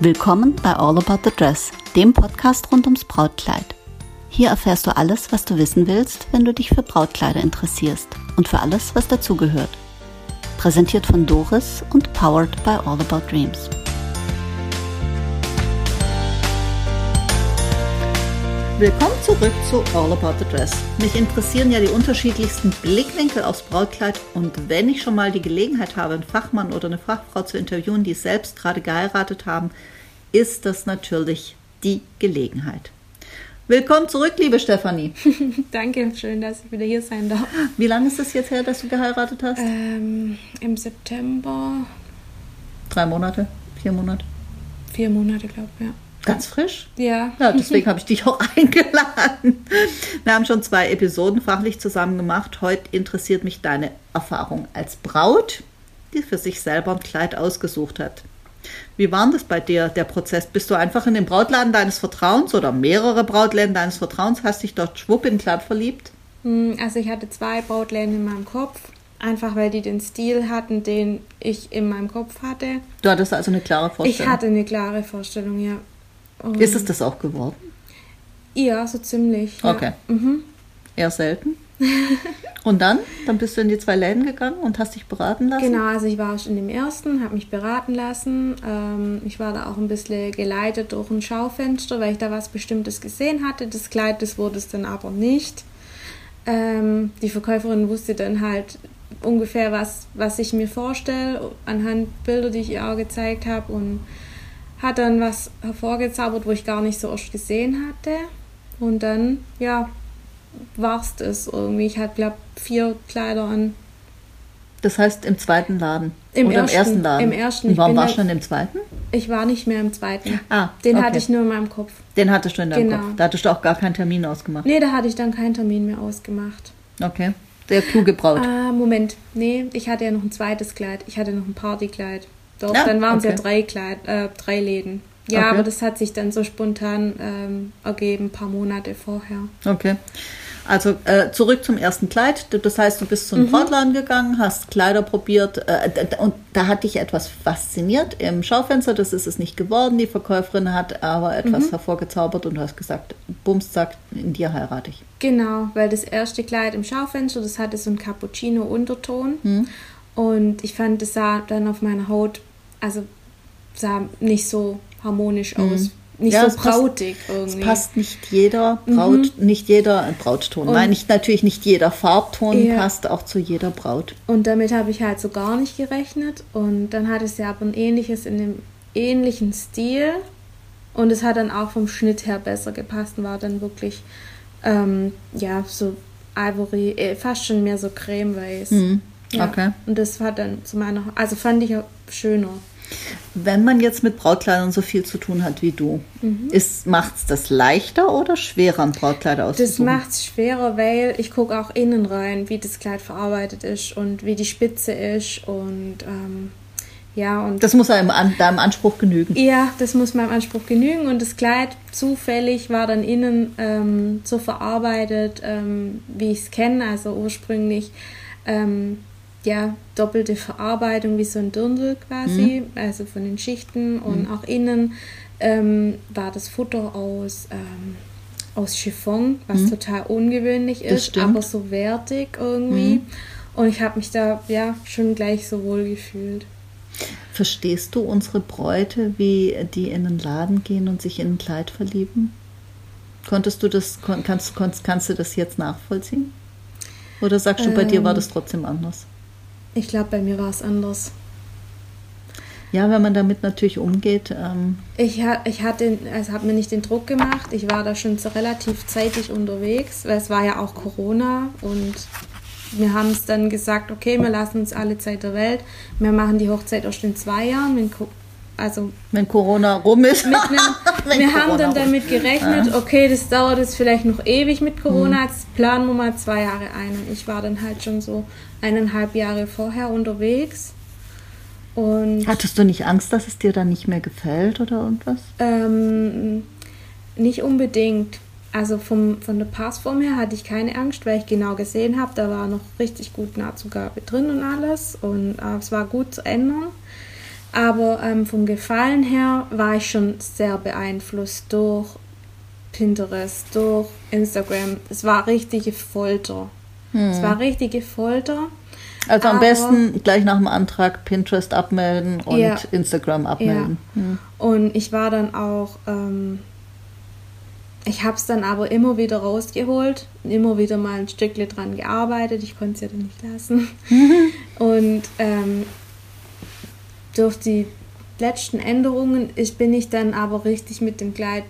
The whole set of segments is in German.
Willkommen bei All About the Dress, dem Podcast rund ums Brautkleid. Hier erfährst du alles, was du wissen willst, wenn du dich für Brautkleider interessierst und für alles, was dazugehört. Präsentiert von Doris und powered by All About Dreams. Willkommen zurück zu All About the Dress. Mich interessieren ja die unterschiedlichsten Blickwinkel aufs Brautkleid und wenn ich schon mal die Gelegenheit habe, einen Fachmann oder eine Fachfrau zu interviewen, die selbst gerade geheiratet haben, ist das natürlich die Gelegenheit. Willkommen zurück, liebe Stefanie. Danke, schön, dass ich wieder hier sein darf. Wie lange ist es jetzt her, dass du geheiratet hast? Ähm, Im September. Drei Monate? Vier Monate? Vier Monate, glaube ich, ja. Ganz frisch? Ja. Ja, deswegen habe ich dich auch eingeladen. Wir haben schon zwei Episoden fachlich zusammen gemacht. Heute interessiert mich deine Erfahrung als Braut, die für sich selber ein Kleid ausgesucht hat. Wie war das bei dir, der Prozess? Bist du einfach in den Brautladen deines Vertrauens oder mehrere Brautläden deines Vertrauens, hast dich dort schwupp in Kleid verliebt? Hm, also ich hatte zwei Brautläden in meinem Kopf, einfach weil die den Stil hatten, den ich in meinem Kopf hatte. Du hattest also eine klare Vorstellung? Ich hatte eine klare Vorstellung, ja. Und ist es das auch geworden? Ja, so ziemlich. Ja. Okay. Mhm. Eher selten. und dann? Dann bist du in die zwei Läden gegangen und hast dich beraten lassen? Genau, also ich war in dem ersten, habe mich beraten lassen. Ähm, ich war da auch ein bisschen geleitet durch ein Schaufenster, weil ich da was Bestimmtes gesehen hatte. Das Kleid, das wurde es dann aber nicht. Ähm, die Verkäuferin wusste dann halt ungefähr, was, was ich mir vorstelle, anhand Bilder, die ich ihr auch gezeigt habe. Und hat dann was hervorgezaubert, wo ich gar nicht so oft gesehen hatte. Und dann, ja, war es irgendwie. Ich hatte, glaube vier Kleider an. Das heißt im zweiten Laden? Im Oder ersten, im ersten Laden? Im ersten. Und warum warst du schon im zweiten? Ich war nicht mehr im zweiten. Ah, Den okay. hatte ich nur in meinem Kopf. Den hattest du in deinem Genau. Kopf. Da hattest du auch gar keinen Termin ausgemacht. Nee, da hatte ich dann keinen Termin mehr ausgemacht. Okay. Der kluge Braut. Ah, Moment. Nee, ich hatte ja noch ein zweites Kleid. Ich hatte noch ein Partykleid. Doch, Ja, dann waren es ja okay. drei, Kleid, äh, drei Läden. Ja, Okay. aber das hat sich dann so spontan ähm, ergeben, ein paar Monate vorher. Okay. Also äh, zurück zum ersten Kleid. Das heißt, du bist zu einem Brautladen gegangen, hast Kleider probiert äh, und da hat dich etwas fasziniert im Schaufenster. Das ist es nicht geworden. Die Verkäuferin hat aber etwas hervorgezaubert und du hast gesagt, bums, zack, in dir heirate ich. Genau, weil das erste Kleid im Schaufenster, das hatte so einen Cappuccino-Unterton. Hm. Und ich fand, das sah dann auf meiner Haut, also sah nicht so harmonisch aus. Nicht. Ja, so es passt- brautig Es irgendwie. passt nicht jeder Braut, nicht jeder Brautton. Und- Nein, nicht, natürlich nicht jeder Farbton Ja. passt auch zu jeder Braut. Und damit habe ich halt so gar nicht gerechnet. Und dann hat es ja aber ein ähnliches in dem ähnlichen Stil. Und es hat dann auch vom Schnitt her besser gepasst und war dann wirklich, ähm, ja, so Ivory, äh, fast schon mehr so cremeweiß. Mhm. Ja. Okay. Und das hat dann zu meiner, also fand ich auch schöner. Wenn man jetzt mit Brautkleidern so viel zu tun hat wie du, macht es das leichter oder schwerer, ein Brautkleid Das auszusuchen? macht es schwerer, weil ich gucke auch innen rein, wie das Kleid verarbeitet ist und wie die Spitze ist und ähm, ja und das muss einem an, deinem Anspruch genügen. ja, das muss meinem Anspruch genügen und das Kleid zufällig war dann innen ähm, so verarbeitet, ähm, wie ich es kenne, also ursprünglich ähm, ja doppelte Verarbeitung wie so ein Dirndl quasi, also von den Schichten und auch innen ähm, war das Futter aus ähm, aus Chiffon, was total ungewöhnlich ist, aber so wertig irgendwie. Und ich habe mich da ja schon gleich so wohl gefühlt. Verstehst du unsere Bräute, wie die in den Laden gehen und sich in ein Kleid verlieben? Konntest du das, kannst, kannst, kannst du das jetzt nachvollziehen? Oder sagst du, bei dir war Ähm. das trotzdem anders? Ich glaube, bei mir war es anders. Ja, wenn man damit natürlich umgeht, ähm, Ich, ha- ich hatte, also habe mir nicht den Druck gemacht. Ich war da schon so relativ zeitig unterwegs, weil es war ja auch Corona und wir haben es dann gesagt, okay, wir lassen uns alle Zeit der Welt. Wir machen die Hochzeit erst in zwei Jahren. Wenn, also wenn Corona rum ist. einem, wir haben Corona dann damit gerechnet, okay, das dauert jetzt vielleicht noch ewig mit Corona, jetzt planen wir mal zwei Jahre ein. Und ich war dann halt schon so eineinhalb Jahre vorher unterwegs. Und Hattest du nicht Angst, dass es dir dann nicht mehr gefällt oder irgendwas? Ähm, nicht unbedingt. Also vom, von der Passform her hatte ich keine Angst, weil ich genau gesehen habe, da war noch richtig gut Nahtzugabe drin und alles und äh, es war gut zu ändern. Aber ähm, vom Gefallen her war ich schon sehr beeinflusst durch Pinterest, durch Instagram. Es war richtige Folter. Es war richtige Folter. Also am Aber- besten gleich nach dem Antrag Pinterest abmelden und Ja. Instagram abmelden. Hm. Und ich war dann auch, ähm, ich habe es dann aber immer wieder rausgeholt, immer wieder mal ein Stückchen dran gearbeitet. Ich konnte es ja dann nicht lassen. Und ähm, durch die letzten Änderungen ist, bin ich dann aber richtig mit dem Kleid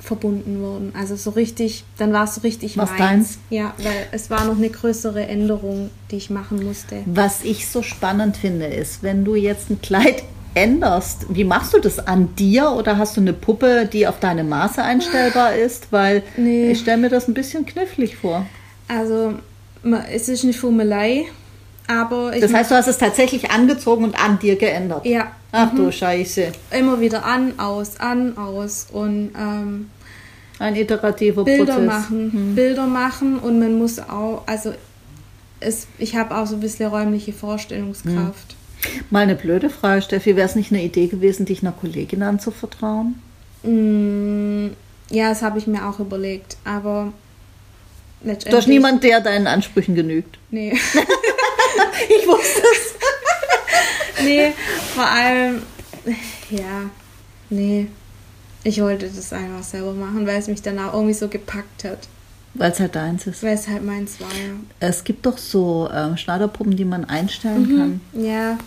verbunden worden. Also so richtig, dann war es so richtig Was meins. deins? Ja, weil es war noch eine größere Änderung, die ich machen musste. Was ich so spannend finde, ist, wenn du jetzt ein Kleid änderst, wie machst du das an dir oder hast du eine Puppe, die auf deine Maße einstellbar ist? Weil Nee. ich stelle mir das ein bisschen knifflig vor. Also es ist eine Fummelei, aber Das heißt, du hast es tatsächlich angezogen und an dir geändert. ja Ach du Scheiße. immer wieder an, aus, an, aus und ähm, Ein iterativer Bilder Prozess. machen, Bilder machen und man muss auch, also es, ich habe auch so ein bisschen räumliche Vorstellungskraft. Mal eine blöde Frage, Steffi. Wäre es nicht eine Idee gewesen, dich einer Kollegin anzuvertrauen? Mm, ja, das habe ich mir auch überlegt, aber letztendlich. Du hast niemand, der deinen Ansprüchen genügt. Nee. Ich wusste es. nee, vor allem, ja, nee. Ich wollte das einfach selber machen, weil es mich dann auch irgendwie so gepackt hat. Weil es halt deins ist. Weil es halt meins war, ja. Es gibt doch so ähm, Schneiderpuppen, die man einstellen kann. Ja,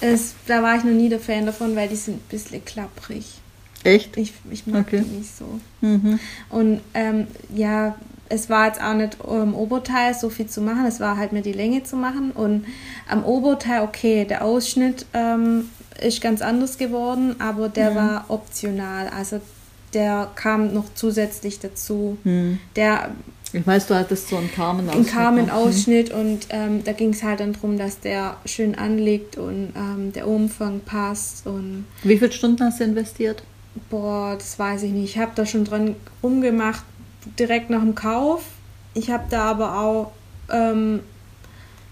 es, da war ich noch nie der Fan davon, weil die sind ein bisschen klapprig. Echt? Ich, ich mag Okay. die nicht so. Mhm. Und ähm, ja, es war jetzt auch nicht am Oberteil so viel zu machen, es war halt mir die Länge zu machen. Und am Oberteil, okay, der Ausschnitt ähm, ist ganz anders geworden, aber der war optional. Also der kam noch zusätzlich dazu. Der Ich weiß, du hattest so einen Carmen ein Carmen-Ausschnitt und ähm, da ging es halt dann darum, dass der schön anliegt und ähm, der Umfang passt und Wie viele Stunden hast du investiert? boah, das weiß ich nicht. Ich habe da schon dran rumgemacht, direkt nach dem Kauf. Ich habe da aber auch ähm,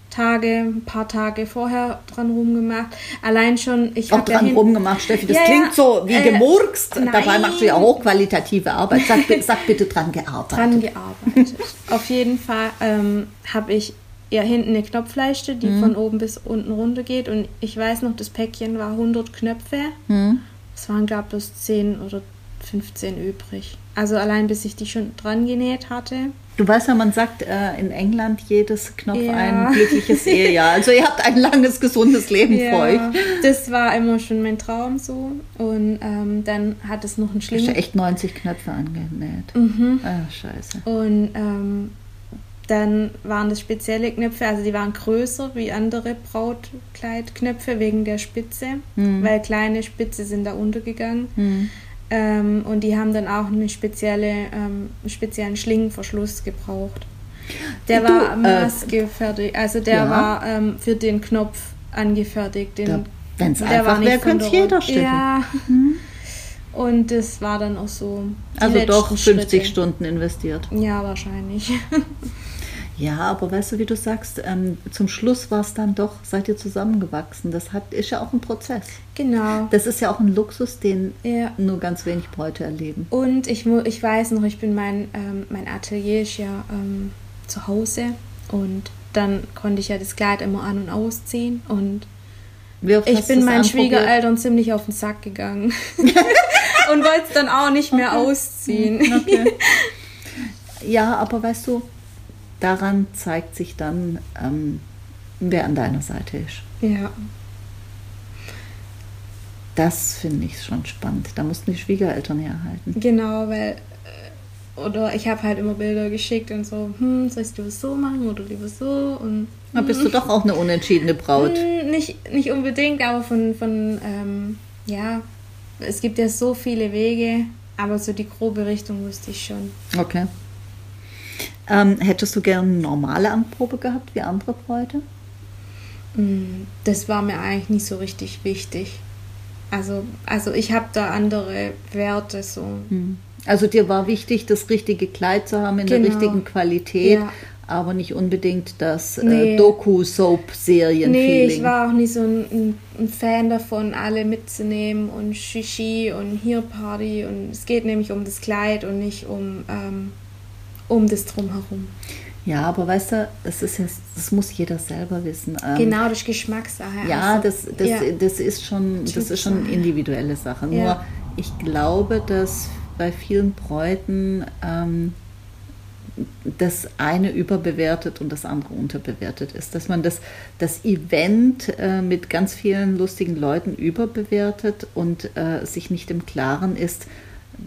Tage, ein paar Tage vorher dran rumgemacht. Allein schon, ich Auch habe ja dran rumgemacht, Steffi. Das Ja, klingt so wie Äh, gemurkst. Dabei nein. machst du ja hochqualitative Arbeit. Sag, sag bitte dran gearbeitet. dran gearbeitet. Auf jeden Fall ähm, habe ich ja hinten eine Knopfleiste, die Mhm. von oben bis unten runter geht. Und ich weiß noch, das Päckchen war 100 Knöpfe. Hm? Es waren, glaube ich, bloß 10 oder 15 übrig. Also allein bis ich die schon dran genäht hatte. Du weißt ja, man sagt äh, in England jedes Knopf Ja. ein glückliches Ehejahr. Also ihr habt ein langes, gesundes Leben vor euch. das war immer schon mein Traum so. Und ähm, dann hat es noch einen Hast du Schlingen. echt 90 Knöpfe angenäht. Mhm. Ah, scheiße. Und ähm, dann waren das spezielle Knöpfe, also die waren größer wie andere Brautkleidknöpfe wegen der Spitze, weil kleine Spitze sind da untergegangen. Hm. Ähm, und die haben dann auch eine spezielle, ähm, einen speziellen Schlingenverschluss gebraucht. Der Du, war äh, maßgefertigt, also der ja. war ähm, für den Knopf angefertigt. Den, wenn's der einfach wäre, könnte der jeder. Steffi. Ja. Und das war dann auch so. Also doch letzten 50 Schritte. Stunden investiert. Ja, wahrscheinlich. Ja, aber weißt du, wie du sagst, ähm, zum Schluss war es dann doch, seid ihr zusammengewachsen. Das hat, ist ja auch ein Prozess. genau. Das ist ja auch ein Luxus, den Ja. nur ganz wenig Bräute erleben. Und ich, ich weiß noch, ich bin mein, ähm, mein Atelier ist ja ähm, zu Hause und dann konnte ich ja das Kleid immer an- und ausziehen und ich bin meinen? Schwiegereltern ziemlich auf den Sack gegangen und wollte es dann auch nicht mehr ausziehen. Okay. Ja, aber weißt du, daran zeigt sich dann, ähm, wer an deiner Seite ist. Ja, Das finde ich schon spannend. Da mussten die Schwiegereltern herhalten. genau, weil äh, oder ich habe halt immer Bilder geschickt und so, hm, soll ich es lieber so machen oder lieber so und Da bist du doch auch eine unentschiedene Braut. Hm, Nicht, nicht unbedingt, aber von, von ähm, ja, es gibt ja so viele Wege, aber so die grobe Richtung wusste ich schon. Okay. Ähm, hättest du gern eine normale Anprobe gehabt wie andere Bräute? Hm, Das war mir eigentlich nicht so richtig wichtig. Also, also ich habe da andere Werte so. Also dir war wichtig, das richtige Kleid zu haben in der Genau. richtigen Qualität, Ja. aber nicht unbedingt das Nee. äh, Doku-Soap-Serien-Feeling. Nee, ich war auch nicht so ein, ein, ein Fan davon, alle mitzunehmen und Shishi und hier Party. Und es geht nämlich um das Kleid und nicht um, ähm, um das Drumherum. Ja, aber weißt du, es ist ja, das muss jeder selber wissen. Ähm, genau, das Geschmackssache. Ja, also, das, das, ja. das ist schon, das ist schon individuelle Sache. Nur Ja. ich glaube, dass bei vielen Bräuten ähm, das eine überbewertet und das andere unterbewertet ist. Dass man das, das Event äh, mit ganz vielen lustigen Leuten überbewertet und äh, sich nicht im Klaren ist,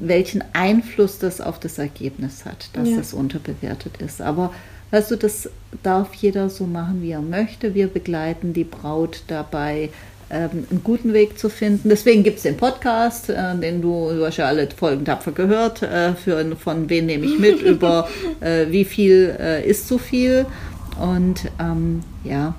welchen Einfluss das auf das Ergebnis hat, dass Ja. das unterbewertet ist. Aber weißt du, das darf jeder so machen, wie er möchte. Wir begleiten die Braut dabei, ähm, einen guten Weg zu finden. Deswegen gibt es den Podcast, äh, den du, du hast ja alle Folgen tapfer gehört, äh, für, von wen nehme ich mit, über äh, wie viel ist zu viel. Und ähm, ja,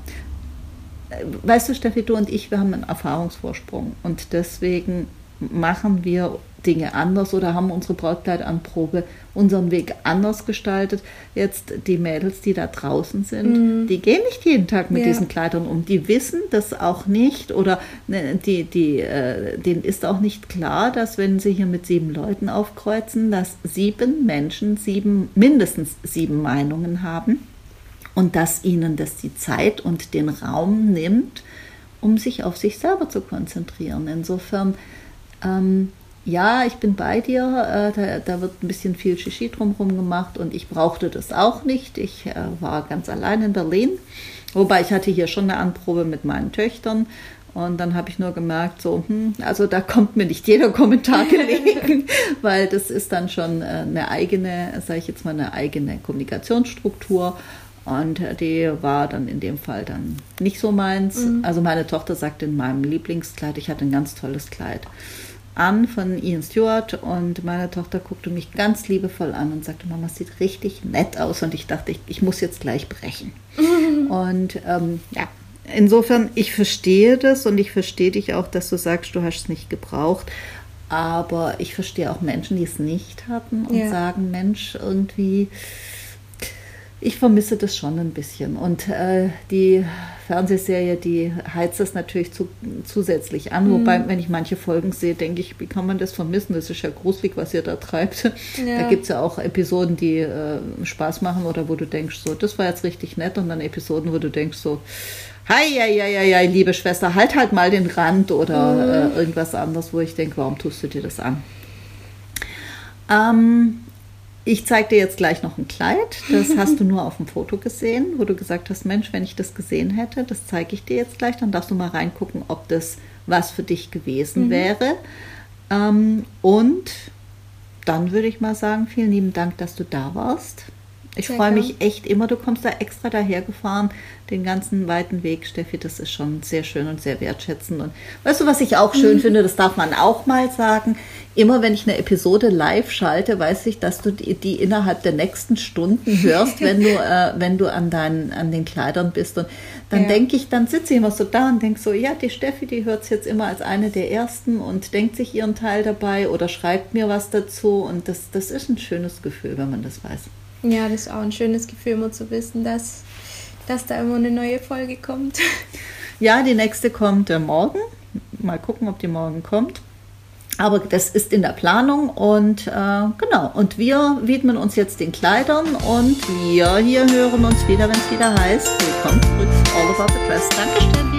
weißt du, Steffi, du und ich, wir haben einen Erfahrungsvorsprung und deswegen machen wir Dinge anders oder haben unsere Brautkleidanprobe unseren Weg anders gestaltet. Jetzt die Mädels, die da draußen sind, die gehen nicht jeden Tag mit Ja. diesen Kleidern um. Die wissen das auch nicht oder ne, die, die, äh, denen ist auch nicht klar, dass wenn sie hier mit sieben Leuten aufkreuzen, dass sieben Menschen sieben, mindestens sieben Meinungen haben und dass ihnen das die Zeit und den Raum nimmt, um sich auf sich selber zu konzentrieren. Insofern, ähm, ja, ich bin bei dir, äh, da, da wird ein bisschen viel Shishi drumherum gemacht und ich brauchte das auch nicht. Ich äh, war ganz allein in Berlin, wobei ich hatte hier schon eine Anprobe mit meinen Töchtern. Und dann habe ich nur gemerkt, so, hm, also da kommt mir nicht jeder Kommentar gelegen, weil das ist dann schon äh, eine eigene, sage ich jetzt mal, eine eigene Kommunikationsstruktur. Und äh, die war dann in dem Fall dann nicht so meins. Also meine Tochter sagte in meinem Lieblingskleid, ich hatte ein ganz tolles Kleid an von Ian Stewart und meine Tochter guckte mich ganz liebevoll an und sagte, Mama, sieht richtig nett aus und ich dachte, ich, ich muss jetzt gleich brechen. Und ähm, ja, insofern, ich verstehe das und ich verstehe dich auch, dass du sagst, du hast es nicht gebraucht. Aber ich verstehe auch Menschen, die es nicht hatten und Ja. sagen, Mensch, irgendwie, ich vermisse das schon ein bisschen. Und äh, die Fernsehserie, die heizt das natürlich zu, zusätzlich an. Wobei, wenn ich manche Folgen sehe, denke ich, wie kann man das vermissen? Das ist ja gruselig, was ihr da treibt. Da Ja. gibt es ja auch Episoden, die äh, Spaß machen oder wo du denkst, so, das war jetzt richtig nett. Und dann Episoden, wo du denkst, so, Hei, hei, hei, hei, liebe Schwester, halt halt mal den Rand oder äh, irgendwas anderes, wo ich denke, warum tust du dir das an? Ähm, ich zeige dir jetzt gleich noch ein Kleid. Das hast du nur auf dem Foto gesehen, wo du gesagt hast, Mensch, wenn ich das gesehen hätte, das zeige ich dir jetzt gleich. Dann darfst du mal reingucken, ob das was für dich gewesen wäre. Ähm, und dann würde ich mal sagen, vielen lieben Dank, dass du da warst. Ich freue mich echt immer, du kommst da extra dahergefahren, den ganzen weiten Weg, Steffi, das ist schon sehr schön und sehr wertschätzend. Und weißt du, was ich auch schön finde, das darf man auch mal sagen, immer wenn ich eine Episode live schalte, weiß ich, dass du die, die innerhalb der nächsten Stunden hörst, wenn du, äh, wenn du an, deinen, an den Kleidern bist. Und dann Ja. denke ich, dann sitze ich immer so da und denke so, ja, die Steffi, die hört es jetzt immer als eine der ersten und denkt sich ihren Teil dabei oder schreibt mir was dazu. Und das, das ist ein schönes Gefühl, wenn man das weiß. Ja, das ist auch ein schönes Gefühl, immer zu wissen, dass, dass da immer eine neue Folge kommt. Ja, die nächste kommt äh, morgen. Mal gucken, ob die morgen kommt. Aber das ist in der Planung und äh, genau. Und wir widmen uns jetzt den Kleidern und wir hier hören uns wieder, wenn es wieder heißt. Willkommen zurück zu All About the Dress. Danke, Steffi. Tschüss.